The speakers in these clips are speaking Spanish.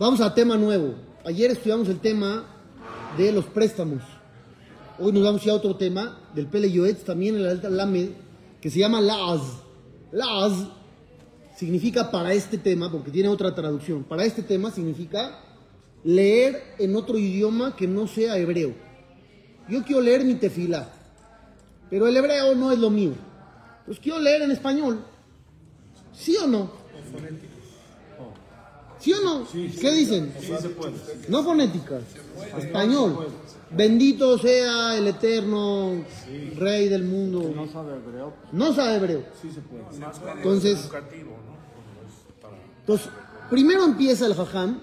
Vamos a tema nuevo. Ayer estudiamos el tema de los préstamos. Hoy nos vamos a otro tema del Pele Yoetz, también en la Alta Lamed, que se llama Laz. Laz significa para este tema, porque tiene otra traducción. Para este tema significa leer en otro idioma que no sea hebreo. Yo quiero leer mi tefila, pero el hebreo no es lo mío. Pues quiero leer en español. ¿Sí o no? ¿Sí o no? ¿Qué dicen? No fonéticas. Español. Bendito sea el eterno Rey del mundo. No sabe hebreo, pues No sabe hebreo. sí se puede. Entonces, entonces, primero empieza el Jajam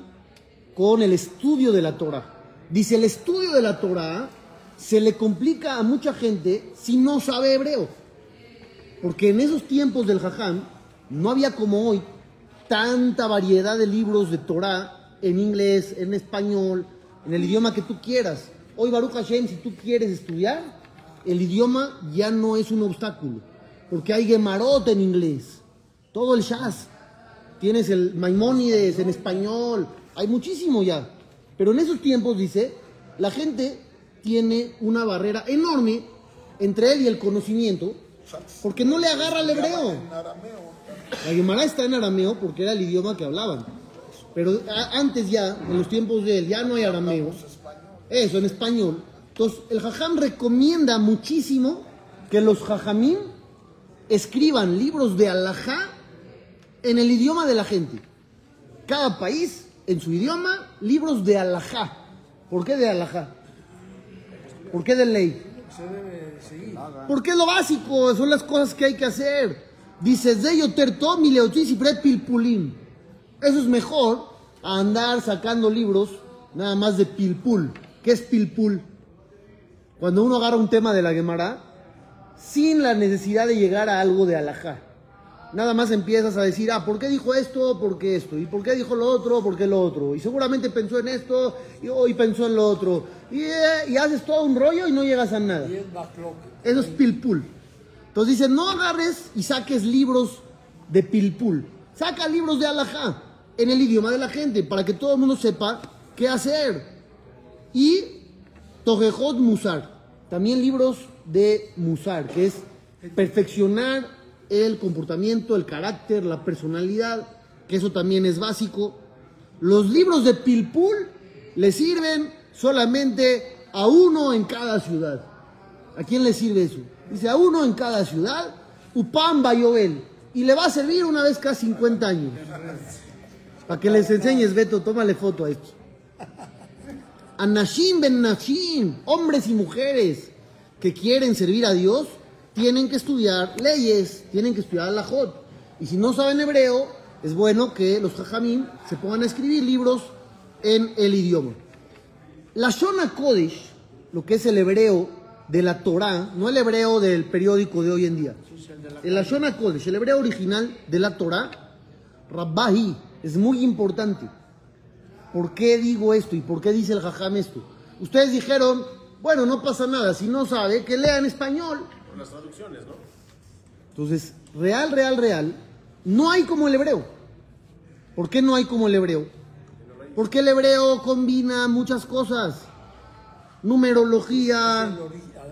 con el estudio de la Torah. Dice, el estudio de la Torah se le complica a mucha gente si no sabe hebreo. Porque en esos tiempos del Jajam no había como hoy tanta variedad de libros de Torah en inglés, en español, en el idioma que tú quieras. Hoy Baruch Hashem, si tú quieres estudiar, el idioma ya no es un obstáculo. Porque hay Gemarot en inglés, todo el Shas. Tienes el Maimónides en español, hay muchísimo ya. Pero en esos tiempos, dice, la gente tiene una barrera enorme entre él y el conocimiento, porque no le agarra el hebreo. La Gemara está en arameo porque era el idioma que hablaban. Pero antes ya, en los tiempos de él, ya no hay arameo. Eso, en español. Entonces, el jajam recomienda muchísimo que los jajamín escriban libros de alajá en el idioma de la gente. Cada país, en su idioma, libros de alajá. ¿Por qué de alajá? ¿Por qué de ley? Porque es lo básico, son las cosas que hay que hacer. Dice. Eso es mejor a andar sacando libros nada más de Pilpul. ¿Qué es Pilpul? Cuando uno agarra un tema de la Gemara sin la necesidad de llegar a algo de alajá. Nada más empiezas a decir, ah, ¿por qué dijo esto? ¿Por qué esto? ¿Y por qué dijo lo otro? ¿Por qué lo otro? Y seguramente pensó en esto y hoy pensó en lo otro. Y, eh, y haces todo un rollo y no llegas a nada. Eso es pilpul. Entonces dice, no agarres y saques libros de pilpul. Saca libros de alajá en el idioma de la gente para que todo el mundo sepa qué hacer. Y Tojejot Musar. También libros de Musar, que es perfeccionar el comportamiento, el carácter, la personalidad, que eso también es básico. Los libros de Pilpul le sirven solamente a uno en cada ciudad. ¿A quién le sirve eso? Dice a uno en cada ciudad, Upam Bayoel. Y le va a servir una vez cada 50 años. Para que les enseñes, Beto, tómale foto a esto. Anashim ben Nashim, hombres y mujeres que quieren servir a Dios, tienen que estudiar leyes, tienen que estudiar la Jod. Y si no saben hebreo, es bueno que los jajamim se pongan a escribir libros en el idioma. La Shona Kodesh, lo que es el hebreo de la Torá, no el hebreo del periódico de hoy en día. El la Shona Kodesh, el hebreo original de la Torá, Rabbahi, es muy importante. ¿Por qué digo esto y por qué dice el jajam esto? Ustedes dijeron, bueno, no pasa nada, si no sabe, que lea en español. Con las traducciones, ¿no? Entonces, real, real, real, no hay como el hebreo. ¿Por qué no hay como el hebreo? Porque el hebreo combina muchas cosas. Numerología,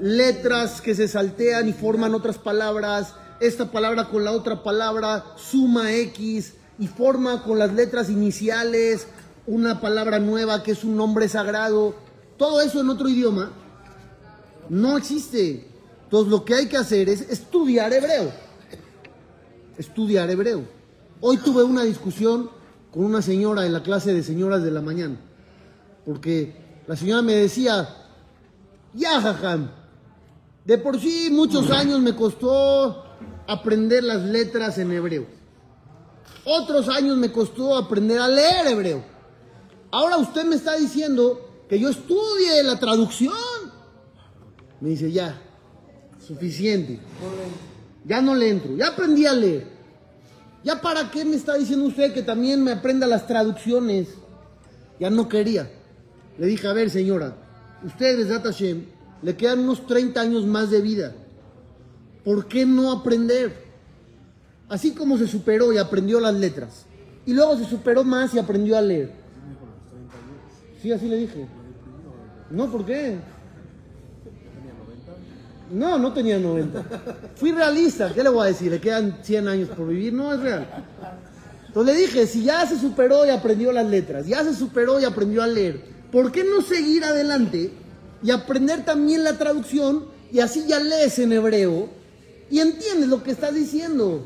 letras que se saltean y forman otras palabras, esta palabra con la otra palabra, suma X y forma con las letras iniciales una palabra nueva que es un nombre sagrado. Todo eso en otro idioma no existe. Entonces lo que hay que hacer es estudiar hebreo. Estudiar hebreo. Hoy tuve una discusión con una señora en la clase de señoras de la mañana. Porque la señora me decía, ya jajam, de por sí muchos años me costó aprender las letras en hebreo. Otros años me costó aprender a leer hebreo. Ahora usted me está diciendo que yo estudie la traducción. Me dice, ya, suficiente. Ya no le entro, ya aprendí a leer. ¿Ya para qué me está diciendo usted que también me aprenda las traducciones? Ya no quería. Le dije, a ver señora, usted es Hashem, le quedan unos 30 años más de vida. ¿Por qué no aprender? Así como se superó y aprendió las letras. Y luego se superó más y aprendió a leer. Sí, así le dije. No, ¿por qué? No, no tenía 90. Fui realista, ¿qué le voy a decir? Le quedan 100 años por vivir, no es real. Entonces le dije, si ya se superó y aprendió las letras, ya se superó y aprendió a leer, ¿por qué no seguir adelante y aprender también la traducción y así ya lees en hebreo y entiendes lo que estás diciendo?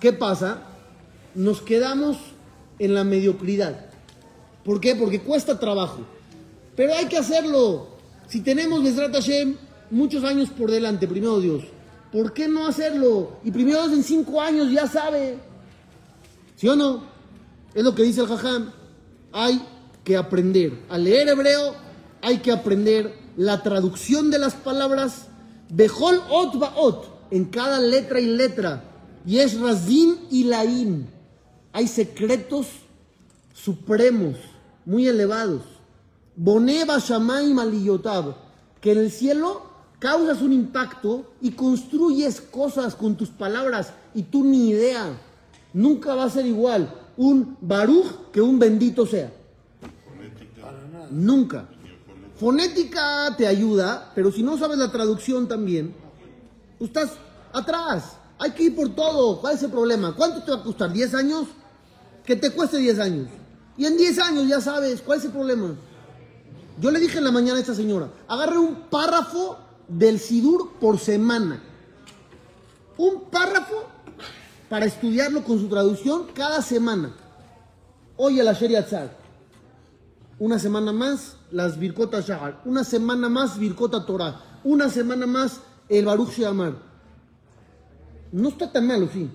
¿Qué pasa? Nos quedamos en la mediocridad. ¿Por qué? Porque cuesta trabajo. Pero hay que hacerlo. Si tenemos Besrat Hashem muchos años por delante, primero Dios, ¿por qué no hacerlo? Y primero Dios en cinco años ya sabe. ¿Sí o no? Es lo que dice el Jajam. Hay que aprender a leer hebreo, hay que aprender la traducción de las palabras. Bejol ot ot, en cada letra y letra. Y es razin y laim. Hay secretos supremos, muy elevados. Boneba Shamay Maliyotab, que en el cielo causas un impacto y construyes cosas con tus palabras y tú ni idea. Nunca va a ser igual un Baruch que un bendito sea. Nunca. Fonética te ayuda, pero si no sabes la traducción también, tú estás atrás. Hay que ir por todo. ¿Cuál es el problema? ¿Cuánto te va a costar? ¿10 años? Que te cueste 10 años. Y en 10 años ya sabes, ¿cuál es el problema? Yo le dije en la mañana a esta señora, agarre un párrafo del Sidur por semana. Un párrafo para estudiarlo con su traducción cada semana. Hoy a la Sheria Una semana más, las Birkota Shahar. Una semana más, Birkota Torah. Una semana más, el Baruch Sheamar. No está tan mal, ¿o sí?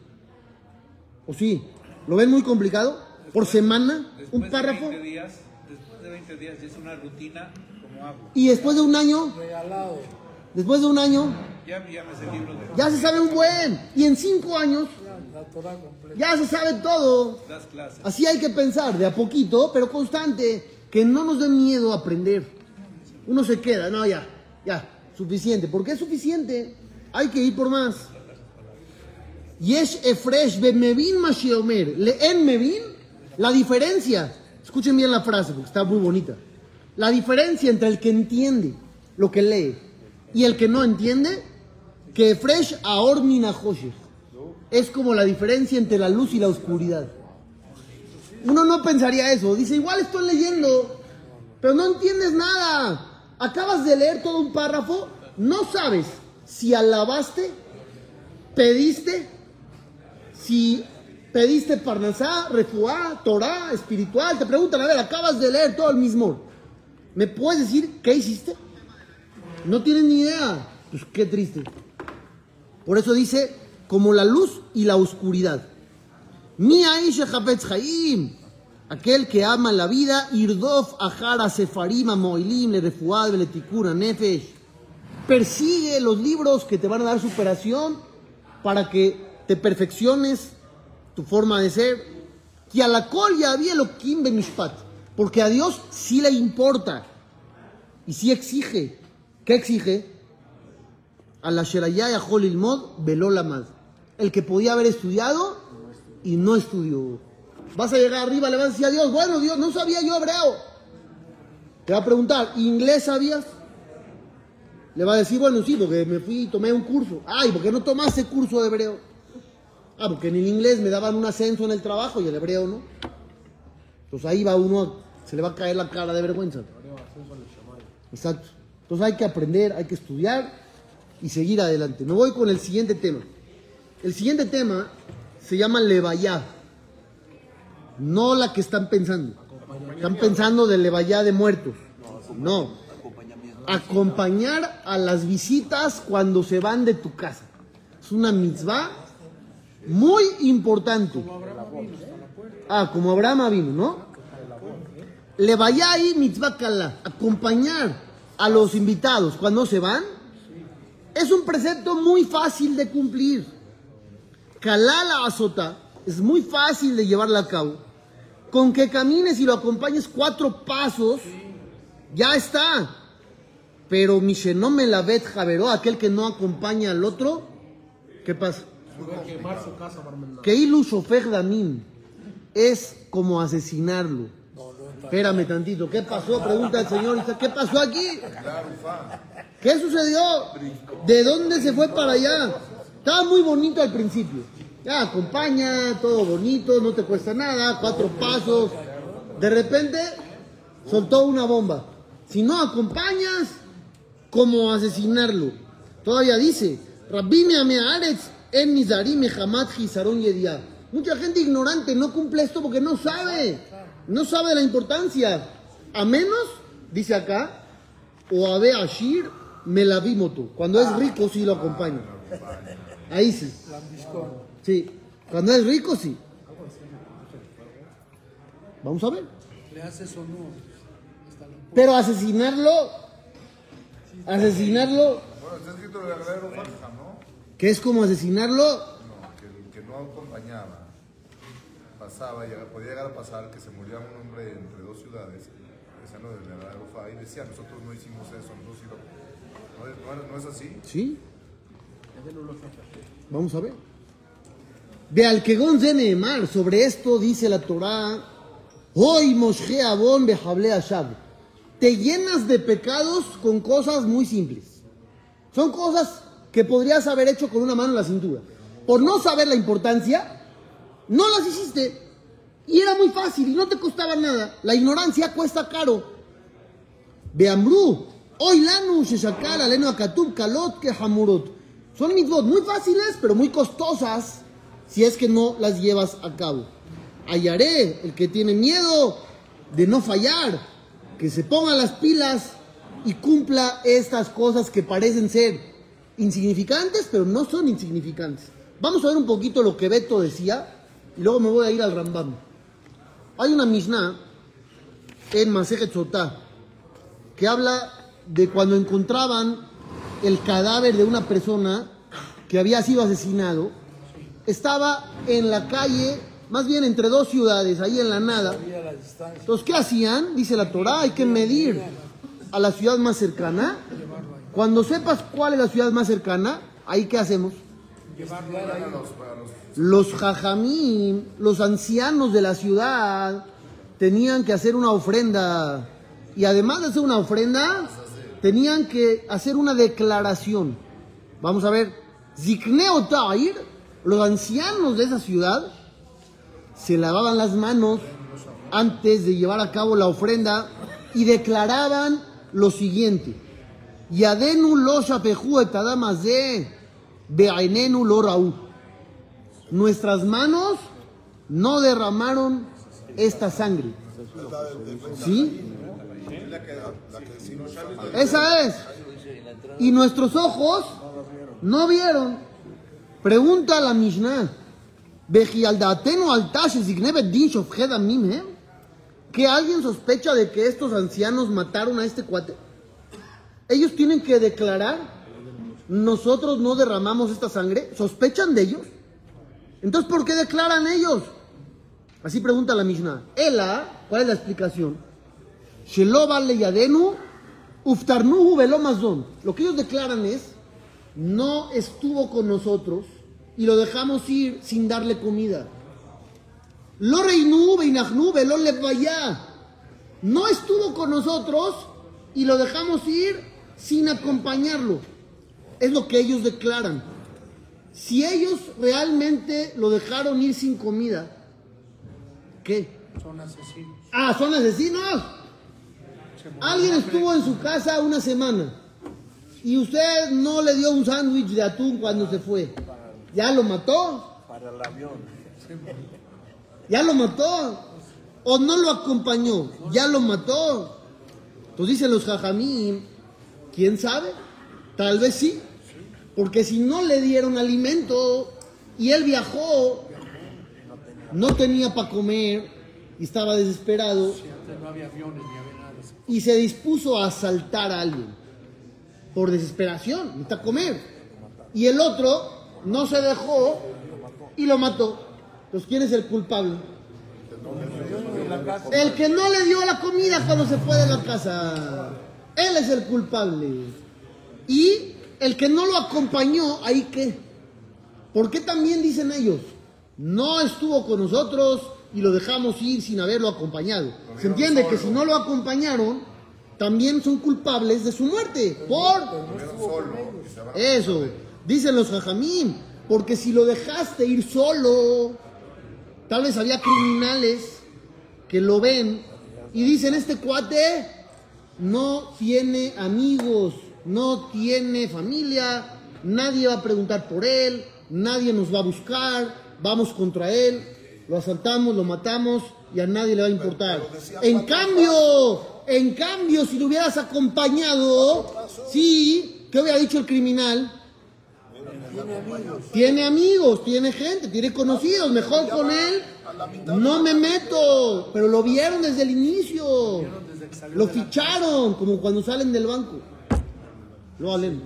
¿O sí? ¿Lo ven muy complicado? ¿Por semana? ¿Un párrafo? días, después de 20 días ya es una rutina como hago. ¿Y después de un año? Después de un año, Ya, ya me sé el libro de ya se sabe un buen. Y en cinco años, ya se sabe todo. las clases. Así hay que pensar, de a poquito, pero constante. Que no nos dé miedo aprender. Uno se queda, no, ya, ya, suficiente. ¿Por qué es suficiente? Hay que ir por más. Yesh efresh mevin mashiomer. Leen mevin. La diferencia, escuchen bien la frase porque está muy bonita. La diferencia entre el que entiende lo que lee y el que no entiende, que fresh aor Es como la diferencia entre la luz y la oscuridad. Uno no pensaría eso. Dice, igual estoy leyendo, pero no entiendes nada. Acabas de leer todo un párrafo, no sabes si alabaste, pediste, si pediste parnasá, refuá, torá, espiritual. Te preguntan, a ver, acabas de leer todo el mismo. ¿Me puedes decir qué hiciste? No tienes ni idea. Pues qué triste. Por eso dice, como la luz y la oscuridad. Mi Aisha Haim. Aquel que ama la vida, Irdof Ahara Sefarima Moilim Le Refuad Beletikura Nefesh. Persigue los libros que te van a dar superación para que te perfecciones tu forma de ser. Que a la col ya había lo. Porque a Dios sí le importa y sí exige. ¿Qué exige? A la Sherayah y Mod veló la más. El que podía haber estudiado y no estudió. Vas a llegar arriba, le vas a decir a Dios, bueno Dios, no sabía yo hebreo. Te va a preguntar, ¿inglés sabías? Le va a decir, bueno, sí, porque me fui y tomé un curso. Ay, ¿por qué no tomaste curso de hebreo? Ah, porque en el inglés me daban un ascenso en el trabajo y el hebreo no. Entonces ahí va uno, se le va a caer la cara de vergüenza. Exacto. Entonces hay que aprender, hay que estudiar y seguir adelante. Me voy con el siguiente tema. El siguiente tema se llama Levayá. No la que están pensando. Están pensando de Levayá de muertos. No. Acompañar a las visitas cuando se van de tu casa. Es una mitzvah muy importante. Ah, como Abraham vino, ¿no? Levayá ahí mitzvah kala. Acompañar a los invitados cuando se van, es un precepto muy fácil de cumplir. Calala azota es muy fácil de llevarla a cabo. Con que camines y lo acompañes cuatro pasos, ya está. Pero Mishenome la vet javeró, aquel que no acompaña al otro, ¿qué pasa? Que ilu damim es como asesinarlo. Espérame tantito, ¿qué pasó? Pregunta el señor, ¿qué pasó aquí? ¿Qué sucedió? ¿De dónde se fue para allá? Estaba muy bonito al principio. Ya, acompaña, todo bonito, no te cuesta nada, cuatro pasos. De repente, soltó una bomba. Si no acompañas, ¿cómo asesinarlo? Todavía dice, Rabbi Aretz en Mizarim Hamad Gizaron Yedia. Mucha gente ignorante no cumple esto porque no sabe. No sabe la importancia. A menos, dice acá, o Abe Ashir me la moto. Cuando es rico, sí lo acompaña. Ahí sí. Sí. Cuando es rico, sí. Vamos a ver. Pero asesinarlo, asesinarlo. Bueno, está escrito el verdadero ¿no? ¿Qué es como asesinarlo? No, que el que no acompañaba pasaba, podía llegar a pasar que se moría un hombre entre dos ciudades, pensando del verdadero y decía, nosotros no hicimos eso, nosotros ¿No, no, ¿No es así? Sí. Vamos a ver. De Alquegón Mar, sobre esto dice la Torá, hoy Moshe Abon Behable Ashab. Te llenas de pecados con cosas muy simples. Son cosas que podrías haber hecho con una mano en la cintura. Por no saber la importancia, no las hiciste. Y era muy fácil y no te costaba nada. La ignorancia cuesta caro. Beamru, hoy lanu sheshakal aleno akatub kalot hamurot. Son mitzvot muy fáciles, pero muy costosas si es que no las llevas a cabo. Hallaré el que tiene miedo de no fallar, que se ponga las pilas y cumpla estas cosas que parecen ser insignificantes, pero no son insignificantes. Vamos a ver un poquito lo que Beto decía y luego me voy a ir al Rambam. Hay una Mishnah en Masejet Sotá que habla de cuando encontraban el cadáver de una persona que había sido asesinado. Estaba en la calle, más bien entre dos ciudades, ahí en la nada. Entonces, ¿qué hacían? Dice la Torah, hay que medir a la ciudad más cercana. Cuando sepas cuál es la ciudad más cercana, ahí qué hacemos? Los jajamín, los ancianos de la ciudad, tenían que hacer una ofrenda. Y además de hacer una ofrenda, tenían que hacer una declaración. Vamos a ver, Zikneo Tair, los ancianos de esa ciudad, se lavaban las manos antes de llevar a cabo la ofrenda y declaraban lo siguiente. Yadenu lo lo raú. Nuestras manos no derramaron esta sangre. ¿Sí? Esa es. Y nuestros ojos no vieron. Pregunta a la Mishnah. ¿Que alguien sospecha de que estos ancianos mataron a este cuate? Ellos tienen que declarar, nosotros no derramamos esta sangre. ¿Sospechan de ellos? Entonces, ¿por qué declaran ellos? Así pregunta la Mishnah. Ela, ¿cuál es la explicación? Lo que ellos declaran es, no estuvo con nosotros y lo dejamos ir sin darle comida. Lo reinu velo No estuvo con nosotros y lo dejamos ir sin acompañarlo. Es lo que ellos declaran. Si ellos realmente lo dejaron ir sin comida, ¿qué? Son asesinos. Ah, son asesinos. Alguien estuvo en su casa una semana y usted no le dio un sándwich de atún cuando se fue. ¿Ya lo mató? Para el avión. ¿Ya lo mató? ¿O no lo acompañó? ¿Ya lo mató? Entonces dicen los jajamín, ¿quién sabe? Tal vez sí. Porque si no le dieron alimento y él viajó, no tenía para comer y estaba desesperado y se dispuso a asaltar a alguien por desesperación, necesita comer. Y el otro no se dejó y lo mató. Entonces, ¿quién es el culpable? El que no le dio la comida cuando se fue de la casa. Él es el culpable. Y el que no lo acompañó, ¿ahí qué? ¿Por qué también dicen ellos? No estuvo con nosotros y lo dejamos ir sin haberlo acompañado. Se entiende que si no lo acompañaron, también son culpables de su muerte. Por eso, dicen los jajamín, porque si lo dejaste ir solo, tal vez había criminales que lo ven y dicen, este cuate no tiene amigos, no tiene familia, nadie va a preguntar por él, nadie nos va a buscar, vamos contra él, lo asaltamos, lo matamos y a nadie le va a importar. En cambio, en cambio, si lo hubieras acompañado, sí, ¿qué hubiera dicho el criminal? Tiene amigos, tiene gente, tiene conocidos, mejor con él. No me meto, pero lo vieron desde el inicio. Lo ficharon, como cuando salen del banco. Lo valen.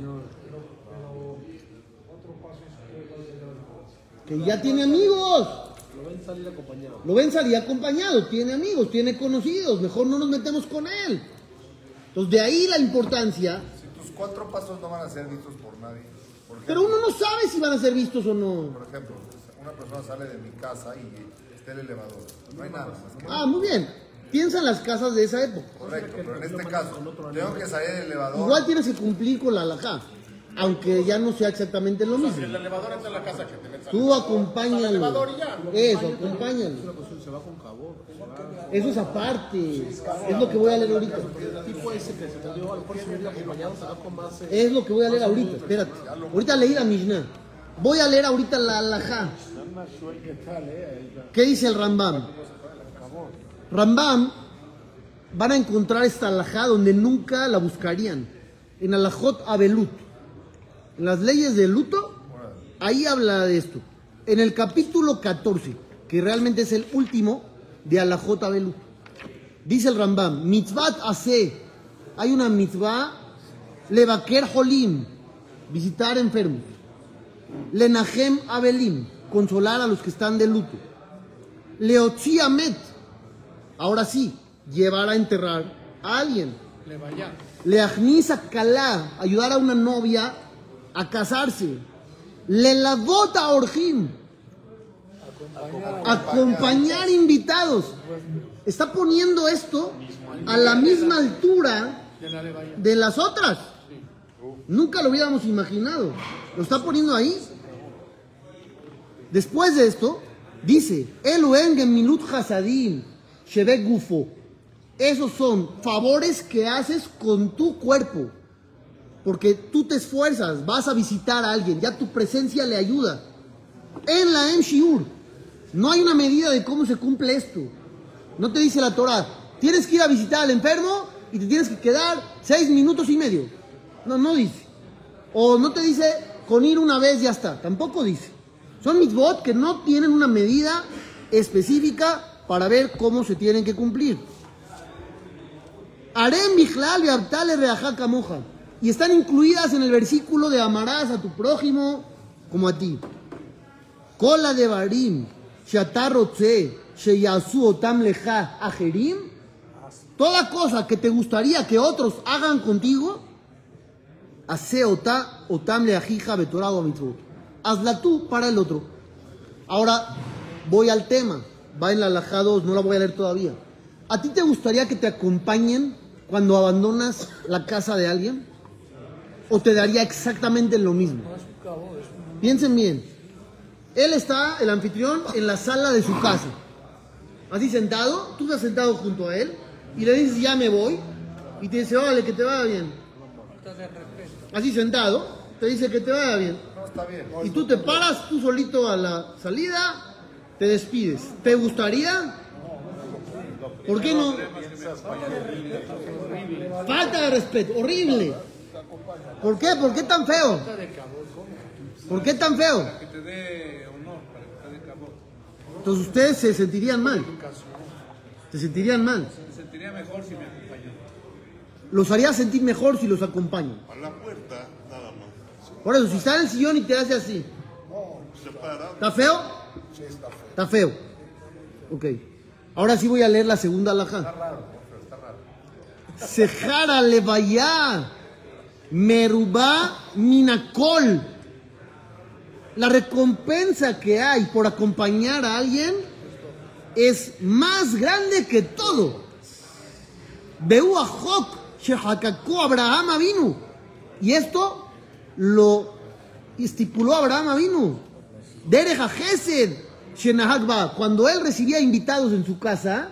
Que ya tiene amigos. Lo ven salir acompañado. Lo ven salir acompañado, tiene amigos, tiene conocidos, mejor no nos metemos con él. Entonces, de ahí la importancia. Si tus cuatro pasos no van a ser vistos por nadie. Pero uno no sabe si van a ser vistos o no. por ejemplo, una persona sale de mi casa y está el elevador. No hay nada. más que- Ah, muy bien. Piensa en las casas de esa época. Correcto, pero en este caso, tengo que salir del elevador. Igual tienes que cumplir con la alajá, aunque ya no sea exactamente lo mismo. El elevador entra en la casa que te metes. Tú acompáñalo. elevador y ya. Eso, acompáñalo. Se va con cabor. Eso es aparte. Es lo que voy a leer ahorita. El tipo ese que se te dio, a lo mejor subir acompañado se va con más. Es lo que voy a leer ahorita. Espérate. Ahorita leí la Mishnah. Voy a leer ahorita la alajá. ¿Qué dice el Rambam? Rambam van a encontrar esta alajá donde nunca la buscarían. En Alajot Abelut. En las leyes de luto, ahí habla de esto. En el capítulo 14, que realmente es el último de Alajot Abelut. Dice el Rambam, mitzvat hace. Hay una mitzvah, levaker holim, visitar enfermos. Lenahem abelim, consolar a los que están de luto. Leotzi amet, ahora sí, llevar a enterrar a alguien. Leachnis kalá, ayudar a una novia a casarse. Lelavot a orjim, acompañar invitados. Está poniendo esto a la misma altura De las otras. Nunca lo hubiéramos imaginado. Lo está poniendo ahí. Después de esto, dice, hasadim, shebek gufo. Esos son favores que haces con tu cuerpo. Porque tú te esfuerzas, vas a visitar a alguien, ya tu presencia le ayuda. En la Shiur, no hay una medida de cómo se cumple esto. No te dice la Torah, tienes que ir a visitar al enfermo y te tienes que quedar seis minutos y medio. No, no dice. O no te dice, con ir una vez ya está. Tampoco dice. Son mitzvot que no tienen una medida específica para ver cómo se tienen que cumplir. Harem Bichlal y Abtale Reajá Camoja. Y están incluidas en el versículo de amarás a tu prójimo como a ti. Cola de Barim, Toda cosa que te gustaría que otros hagan contigo, hace. Hazla tú para el otro. Ahora voy al tema. Va en la Alajá 2, no la voy a leer todavía. ¿A ti te gustaría que te acompañen cuando abandonas la casa de alguien? ¿O te daría exactamente lo mismo? Piensen bien. Él está, el anfitrión, en la sala de su casa. Así sentado, tú estás sentado junto a él y le dices, ya me voy. Y te dice, órale, que te vaya bien. Así sentado, te dice que te vaya bien. No, está bien. Y tú te paras tú solito a la salida, te despides. ¿Te gustaría? ¿Por qué no? Falta de respeto, horrible. ¿Por qué? ¿Por qué tan feo? ¿Por qué tan feo? Que te dé honor, para que te dé cabot. Entonces ustedes se sentirían mal. Se sentirían mal. Me sentiría mejor si me acompañó. Los haría sentir mejor si los acompañan. A la puerta, nada más. Por eso, si está en el sillón y te hace así, Se para. ¿está feo? Sí, está feo. Está feo. Ok. Ahora sí voy a leer la segunda alhaja. Está raro, está raro. Sejara levaya. Merubá minacol. La recompensa que hay por acompañar a alguien es más grande que todo. Veu Ajok Shehakakó Abraham vino. Y esto lo estipuló Abraham vino. Derech Gesed Shenahagba. Cuando él recibía invitados en su casa,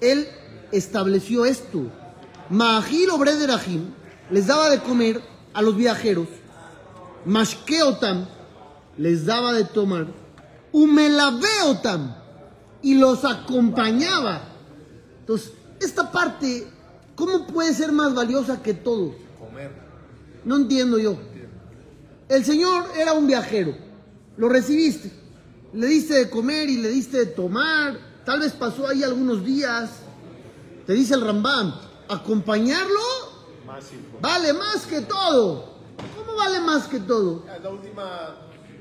él estableció esto. Mahil Obrederahim les daba de comer a los viajeros. Mashkeotam les daba de tomar. Umelaveotam y los acompañaba. Entonces, esta parte, ¿cómo puede ser más valiosa que todo? Comer. No entiendo yo. El Señor era un viajero. Lo recibiste. Le diste de comer y le diste de tomar. Tal vez pasó ahí algunos días. Te dice el Rambam, acompañarlo vale más que todo. ¿Cómo vale más que todo? La última,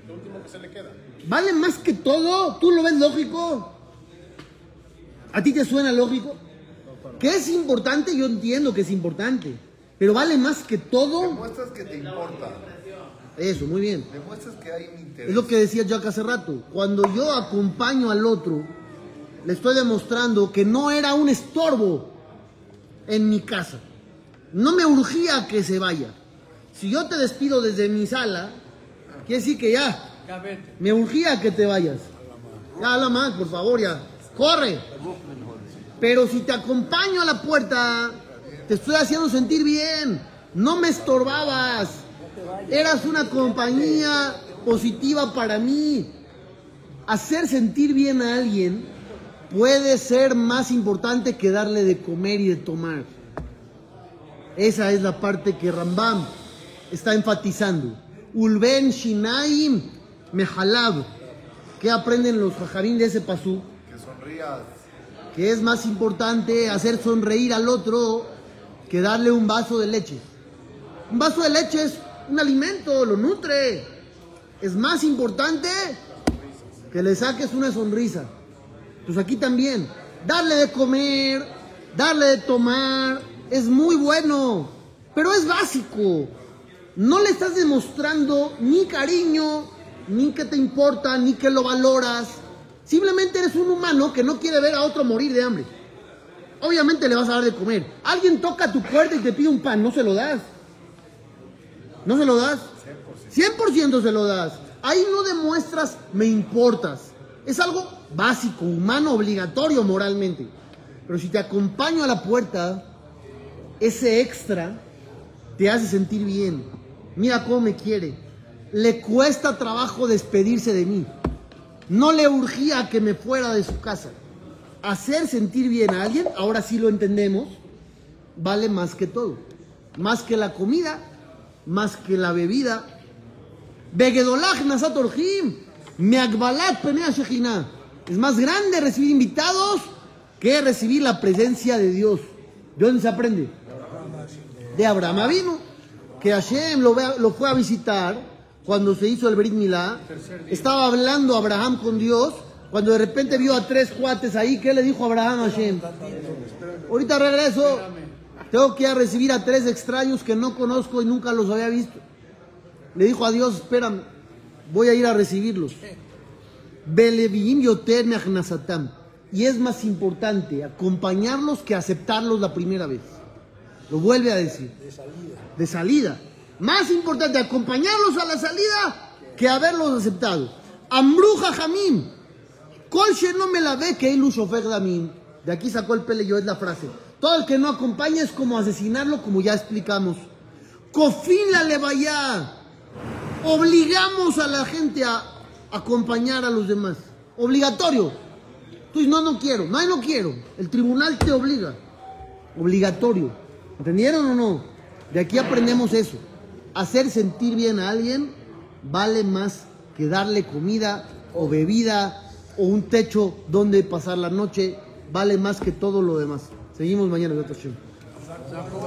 lo último que se le queda. ¿Vale más que todo? ¿Tú lo ves lógico? ¿A ti te suena lógico? ¿Que es importante? Yo entiendo que es importante. Pero vale más que todo. Demuestras que te importa. Eso, muy bien. Demuestras que hay un interés. Es lo que decía Jack hace rato. Cuando yo acompaño al otro, le estoy demostrando que no era un estorbo en mi casa. No me urgía que se vaya. Si yo te despido desde mi sala, quiere decir que ya. Me urgía que te vayas. Ya, habla más, por favor, ya. Corre. Pero si te acompaño a la puerta, te estoy haciendo sentir bien. No me estorbabas. Eras una compañía positiva para mí. Hacer sentir bien a alguien puede ser más importante que darle de comer y de tomar. Esa es la parte que Rambam está enfatizando. Ulben Shinaim Mehalab. ¿Qué aprenden los jajarín de ese pasú? Que sonrías. Que es más importante hacer sonreír al otro que darle un vaso de leche. Un vaso de leche es un alimento, lo nutre. Es más importante que le saques una sonrisa. Pues aquí también, darle de comer, darle de tomar, es muy bueno, pero es básico. No le estás demostrando ni cariño, ni que te importa, ni que lo valoras. Simplemente eres un humano que no quiere ver a otro morir de hambre. Obviamente le vas a dar de comer. Alguien toca tu puerta y te pide un pan, no se lo das. ¿No se lo das? 100% se lo das. Ahí no demuestras me importas. Es algo básico, humano, obligatorio moralmente. Pero si te acompaño a la puerta, ese extra te hace sentir bien. Mira cómo me quiere. Le cuesta trabajo despedirse de mí. No le urgía que me fuera de su casa. Hacer sentir bien a alguien, ahora sí lo entendemos, vale más que todo. Más que la comida, más que la bebida. Begedolach Nasat Orjim, Meagbalat Penea Shejina. Es más grande recibir invitados que recibir la presencia de Dios. ¿De dónde se aprende? De Abraham vino, que Hashem lo, fue a visitar cuando se hizo el Brit Milá. Estaba hablando Abraham con Dios. Cuando de repente vio a tres cuates ahí, ¿qué le dijo Abraham a Hashem? Ahorita regreso. Tengo que ir a recibir a tres extraños que no conozco y nunca los había visto. Le dijo a Dios, espérame, voy a ir a recibirlos. Y es más importante acompañarlos que aceptarlos la primera vez. Lo vuelve a decir. De salida. De salida. Más importante acompañarlos a la salida que haberlos aceptado. Amruja Jamim. Kol no me la ve que ilu shofer damim. De aquí sacó el pele yo es la frase. Todo el que no acompaña es como asesinarlo, como ya explicamos. Cofin la levaya. Obligamos a la gente a acompañar a los demás. Obligatorio. Tú dices, no, no quiero. No, no quiero. El tribunal te obliga. Obligatorio. ¿Entendieron o no? De aquí aprendemos eso. Hacer sentir bien a alguien vale más que darle comida o bebida o un techo donde pasar la noche. Vale más que todo lo demás. Seguimos mañana, Shem.